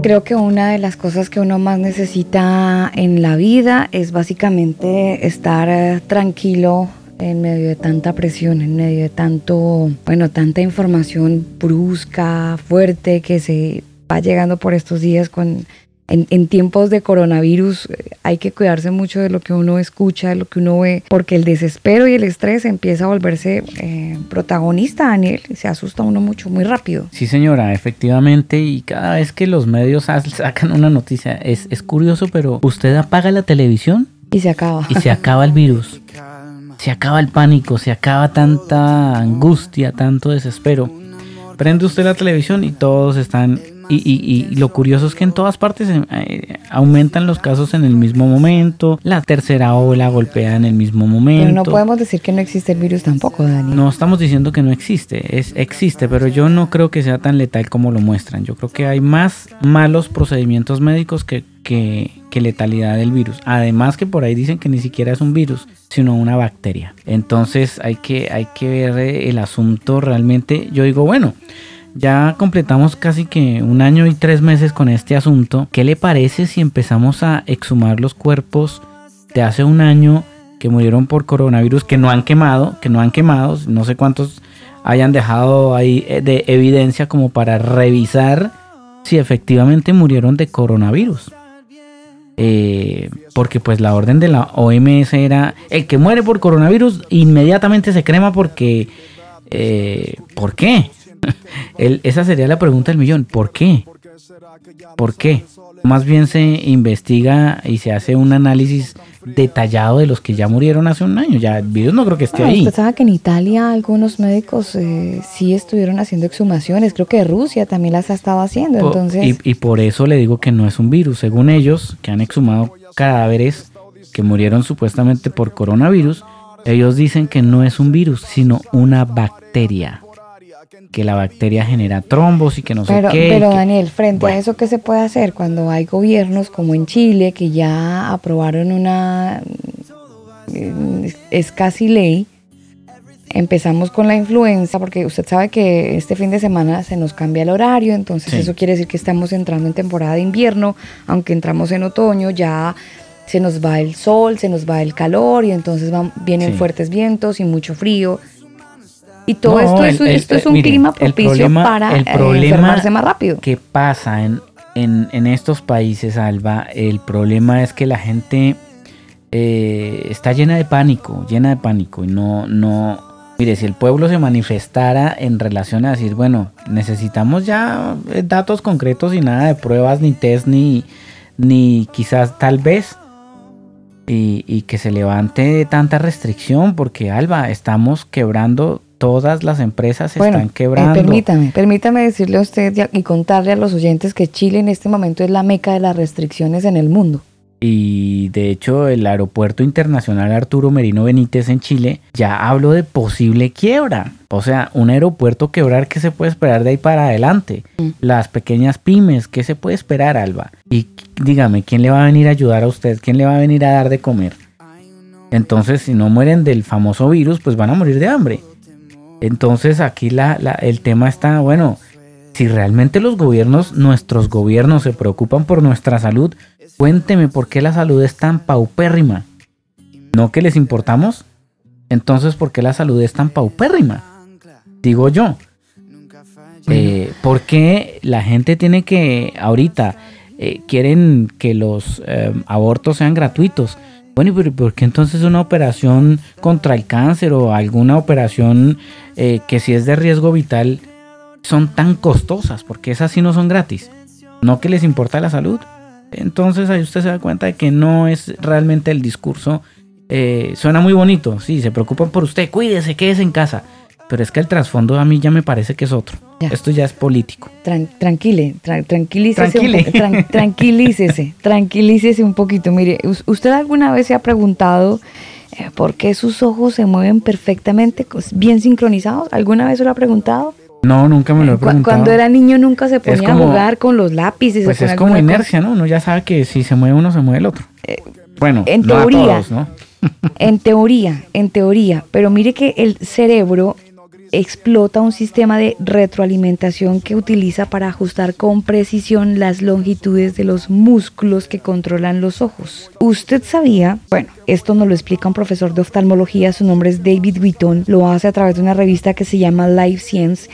Creo que una de las cosas que uno más necesita en la vida es básicamente estar eh, tranquilo en medio de tanta presión, en medio de tanto, bueno, tanta información brusca, fuerte que se va llegando por estos días con en, en, tiempos de coronavirus eh, hay que cuidarse mucho de lo que uno escucha, de lo que uno ve, porque el desespero y el estrés empieza a volverse eh, protagonista, Daniel, y se asusta uno mucho, muy rápido. Sí, señora, efectivamente, y cada vez que los medios sacan una noticia, es, es curioso, pero usted apaga la televisión y se acaba. Y se acaba el virus. Se acaba el pánico, se acaba tanta angustia, tanto desespero. Prende usted la televisión y todos están y, lo curioso es que en todas partes eh, aumentan los casos en el mismo momento, la tercera ola golpea en el mismo momento. Pero no podemos decir que no existe el virus tampoco, Dani. No estamos diciendo que no existe, es, existe, pero yo no creo que sea tan letal como lo muestran. Yo creo que hay más malos procedimientos médicos que, que, que letalidad del virus. Además que por ahí dicen que ni siquiera es un virus, sino una bacteria. Entonces hay que, hay que ver el asunto realmente. Yo digo, bueno. Ya completamos casi que un año y tres meses con este asunto. ¿Qué le parece si empezamos a exhumar los cuerpos de hace un año que murieron por coronavirus, que no han quemado, que no han quemado, no sé cuántos hayan dejado ahí eh, de evidencia como para revisar si efectivamente murieron de coronavirus? Eh, porque pues la orden de la OMS era el que muere por coronavirus inmediatamente se crema porque eh, ¿por qué? Esa sería la pregunta del millón. ¿Por qué? ¿Por qué? Más bien se investiga y se hace un análisis detallado de los que ya murieron hace un año. Ya el virus no creo que esté ahí. Usted sabe que en Italia algunos médicos eh, sí estuvieron haciendo exhumaciones. Creo que Rusia también las ha estado haciendo. entonces... y por eso le digo que no es un virus. Según ellos, que han exhumado cadáveres que murieron supuestamente por coronavirus, ellos dicen que no es un virus, sino una bacteria que la bacteria genera trombos y que no sé qué. Pero Daniel, frente a eso, ¿qué se puede hacer cuando hay gobiernos como en Chile que ya aprobaron una, eh, es casi ley? Empezamos con la influenza, porque usted sabe que este fin de semana se nos cambia el horario, entonces eso quiere decir que estamos entrando en temporada de invierno, aunque entramos en otoño, ya se nos va el sol, se nos va el calor y entonces van, vienen fuertes vientos y mucho frío. Y todo esto, es, esto es un clima propicio para el eh, enfermarse más rápido. ¿Qué pasa en, en, estos países, Alba? El problema es que la gente eh, está llena de pánico, llena de pánico. Y no, no. Mire, si el pueblo se manifestara en relación a decir, bueno, necesitamos ya eh, datos concretos y nada de pruebas, ni test, ni, ni quizás tal vez. Y, y que se levante tanta restricción, porque Alba, estamos quebrando todas las empresas están eh, quebrando. permítame, permítame decirle a usted y contarle a los oyentes que Chile en este momento es la meca de las restricciones en el mundo. Y de hecho el aeropuerto internacional Arturo Merino Benítez en Chile ya habló de posible quiebra. O sea, un aeropuerto quebrar, ¿qué se puede esperar de ahí para adelante? Mm. Las pequeñas pymes, ¿qué se puede esperar, Alba? Y dígame, ¿quién le va a venir a ayudar a usted? ¿Quién le va a venir a dar de comer? Entonces, si no mueren del famoso virus, pues van a morir de hambre. Entonces aquí la, el tema está, bueno, si realmente los gobiernos, nuestros gobiernos se preocupan por nuestra salud, cuénteme por qué la salud es tan paupérrima. ¿No que les importamos? Entonces, ¿por qué la salud es tan paupérrima? Digo yo. Eh, ¿Por qué la gente tiene que, ahorita, eh, quieren que los eh, abortos sean gratuitos? Bueno, pero ¿por qué entonces una operación contra el cáncer o alguna operación eh, que si es de riesgo vital son tan costosas? Porque esas sí no son gratis. No que les importa la salud. Entonces ahí usted se da cuenta de que no es realmente el discurso. Eh, suena muy bonito, sí, se preocupan por usted, cuídese, quédese en casa. Pero es que el trasfondo a mí ya me parece que es otro. Esto ya es político. tranquile, tranquilícese, Un tranquilícese, tranquilícese un poquito. Mire, ¿usted alguna vez se ha preguntado eh, ¿por qué sus ojos se mueven perfectamente, bien sincronizados? ¿Alguna vez se lo ha preguntado? No, nunca me lo he preguntado. Cuando era niño nunca se ponía como- a jugar con los lápices. Pues es como cosa. inercia, ¿no? Uno ya sabe que si se mueve uno, se mueve el otro. bueno, en no a teoría. todos, ¿no? En teoría, en teoría, pero mire que el cerebro explota un sistema de retroalimentación que utiliza para ajustar con precisión las longitudes de los músculos que controlan los ojos. ¿Usted sabía? Bueno, esto nos lo explica un profesor de oftalmología, su nombre es David Wheaton, lo hace a través de una revista que se llama Life Science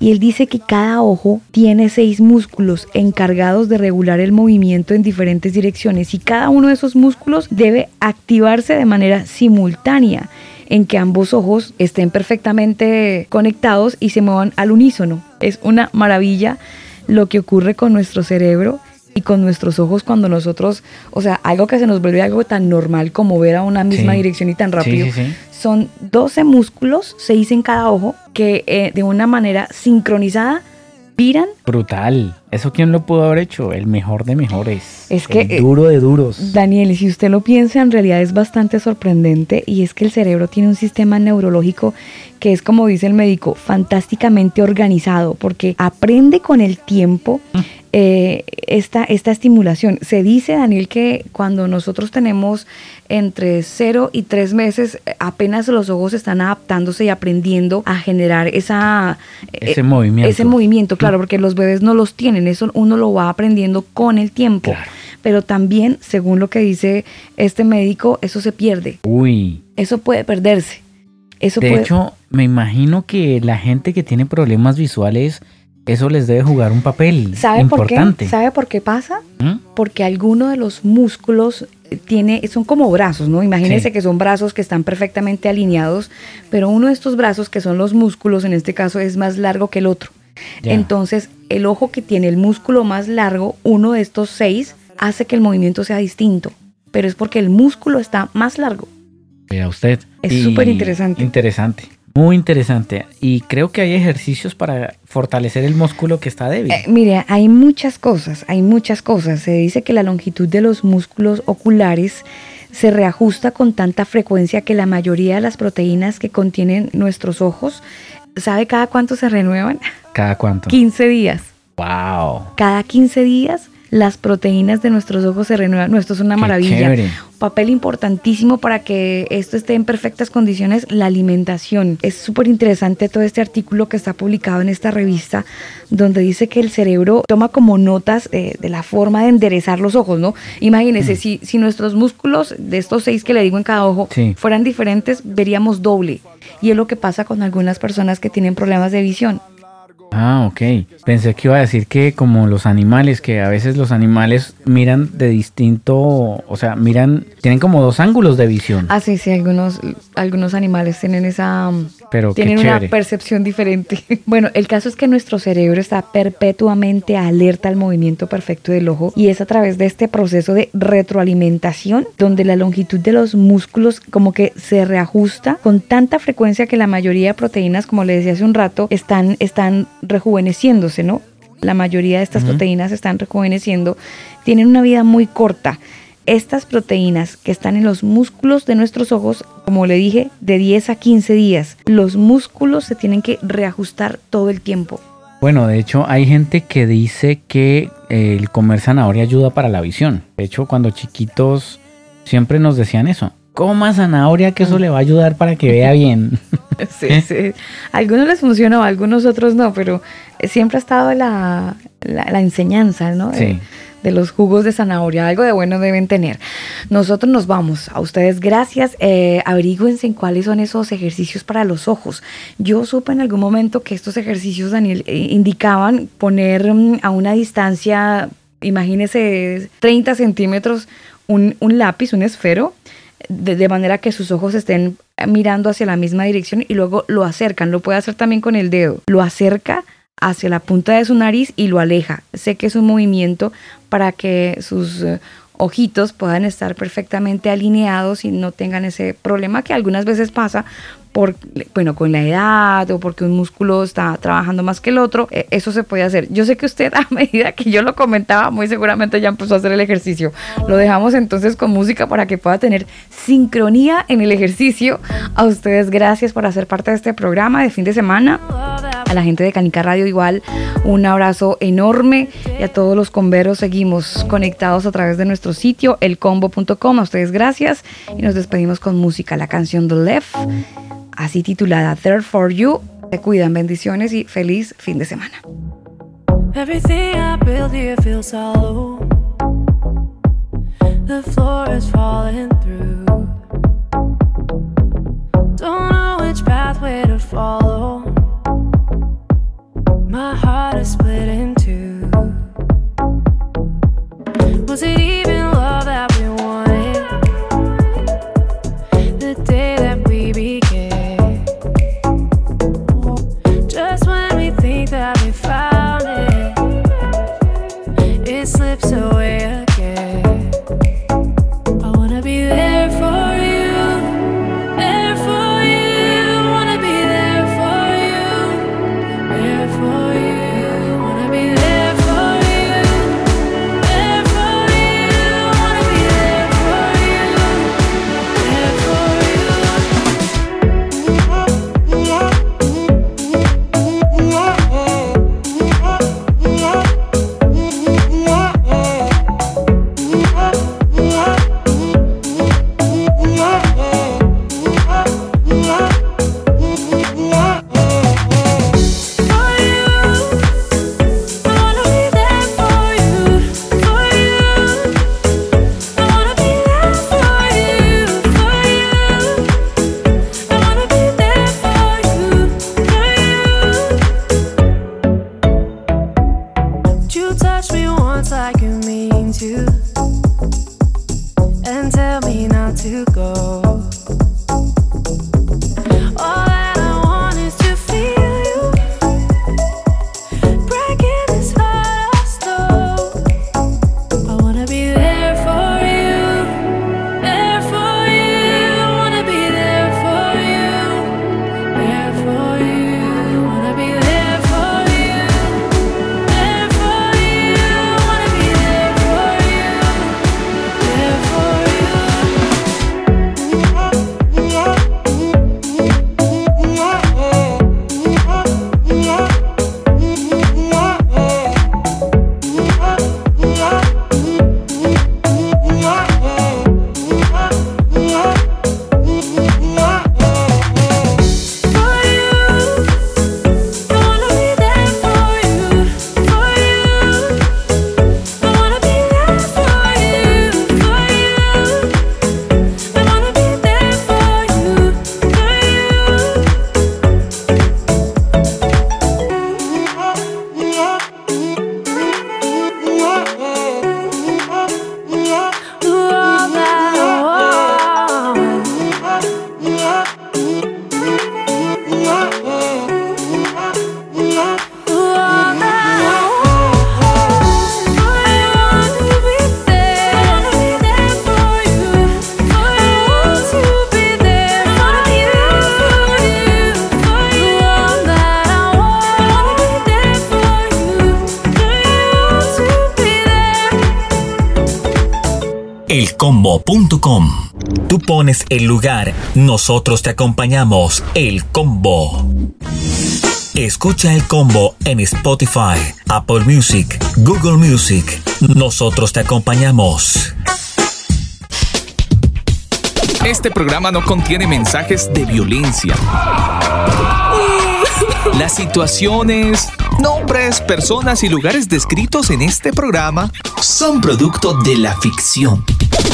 y él dice que cada ojo tiene seis músculos encargados de regular el movimiento en diferentes direcciones y cada uno de esos músculos debe activarse de manera simultánea en que ambos ojos estén perfectamente conectados y se muevan al unísono. Es una maravilla lo que ocurre con nuestro cerebro y con nuestros ojos cuando nosotros, o sea, algo que se nos vuelve algo tan normal como ver a una misma Sí. dirección y tan rápido. sí, sí. Son 12 músculos, 6 en cada ojo, que eh, de una manera sincronizada viran. Brutal. ¿Eso quién lo pudo haber hecho? El mejor de mejores. Es que, El eh, duro de duros. Daniel, si usted lo piensa, en realidad es bastante sorprendente y es que el cerebro tiene un sistema neurológico que es, como dice el médico, fantásticamente organizado porque aprende con el tiempo eh, esta, esta estimulación. Se dice, Daniel, que cuando nosotros tenemos entre 0 y 3 meses, apenas los ojos están adaptándose y aprendiendo a generar esa, eh, Ese movimiento. Ese movimiento, claro, porque los bebés no los tienen, eso uno lo va aprendiendo con el tiempo. Pero también, según lo que dice este médico, eso se pierde. Uy. Eso puede perderse. Eso de puede... hecho, me imagino que la gente que tiene problemas visuales, eso les debe jugar un papel ¿Sabe por importante. qué? ¿Sabe por qué pasa? ¿Mm? Porque alguno de los músculos tiene, son como brazos, ¿no? Imagínense Sí. que son brazos que están perfectamente alineados, pero uno de estos brazos, que son los músculos, en este caso es más largo que el otro. Entonces, el ojo que tiene el músculo más largo, uno de estos seis, hace que el movimiento sea distinto, pero es porque el músculo está más largo. Vea usted. Es súper interesante. Interesante. Muy interesante. Y creo que hay ejercicios para fortalecer el músculo que está débil. Eh, mire, hay muchas cosas, hay muchas cosas. Se dice que la longitud de los músculos oculares se reajusta con tanta frecuencia que la mayoría de las proteínas que contienen nuestros ojos, ¿sabe cada cuánto se renuevan? ¿Cada cuánto? 15 días. Wow. Cada 15 días las proteínas de nuestros ojos se renuevan. No, esto es una Qué maravilla. chévere. Papel importantísimo para que esto esté en perfectas condiciones, la alimentación. Es súper interesante todo este artículo que está publicado en esta revista, donde dice que el cerebro toma como notas eh, de la forma de enderezar los ojos, ¿no? Imagínense, si, si nuestros músculos de estos seis que le digo en cada ojo Sí. fueran diferentes, veríamos doble. Y es lo que pasa con algunas personas que tienen problemas de visión. Ah, ok. Pensé que iba a decir que como los animales, que a veces los animales miran de distinto, o sea, miran, tienen como dos ángulos de visión. Ah, sí, sí, algunos, algunos animales tienen esa... Pero tienen una percepción diferente. Bueno, el caso es que nuestro cerebro está perpetuamente alerta al movimiento perfecto del ojo y es a través de este proceso de retroalimentación donde la longitud de los músculos como que se reajusta con tanta frecuencia que la mayoría de proteínas, como le decía hace un rato, están, están rejuveneciéndose, ¿no? La mayoría de estas proteínas están rejuveneciendo, tienen una vida muy corta. Estas proteínas que están en los músculos de nuestros ojos, como le dije, de 10 a 15 días, los músculos se tienen que reajustar todo el tiempo. Bueno, de hecho hay gente que dice que eh, el comer zanahoria ayuda para la visión. De hecho, cuando chiquitos siempre nos decían eso. Coma zanahoria que eso le va a ayudar para que vea bien. Sí, sí. A algunos les funcionó, a algunos otros no, pero siempre ha estado la, la, la enseñanza, ¿no? Sí. De los jugos de zanahoria, algo de bueno deben tener. Nosotros nos vamos, a ustedes gracias, eh, en cuáles son esos ejercicios para los ojos. Yo supe en algún momento que estos ejercicios, Daniel, eh, indicaban poner mm, a una distancia, imagínese 30 centímetros, un, un lápiz, un esfero, de, de manera que sus ojos estén mirando hacia la misma dirección y luego lo acercan. Lo puede hacer también con el dedo. Lo acerca hacia la punta de su nariz y lo aleja. Sé que es un movimiento para que sus eh, ojitos puedan estar perfectamente alineados y no tengan ese problema que algunas veces pasa por, bueno, con la edad o porque un músculo está trabajando más que el otro, eh, eso se puede hacer. Yo sé que usted a medida que yo lo comentaba, muy seguramente ya empezó a hacer el ejercicio. Lo dejamos entonces con música para que pueda tener sincronía en el ejercicio. A ustedes gracias por hacer parte de este programa de fin de semana. A la gente de Canica Radio igual un abrazo enorme y a todos los converos seguimos conectados a través de nuestro sitio elcombo.com. A ustedes gracias y nos despedimos con música. La canción The Left, así titulada There for You. Se cuidan, bendiciones y feliz fin de semana. Everything I build here feels hollow. The floor is falling through. Don't know which pathway to follow. My heart is split in two. Was it even elcombo.com. Tú pones el lugar, nosotros te acompañamos. El Combo. Escucha el combo en Spotify, Apple Music, Google Music. Nosotros te acompañamos. Este programa no contiene mensajes de violencia. Las situaciones, nombres, personas y lugares descritos en este programa son producto de la ficción.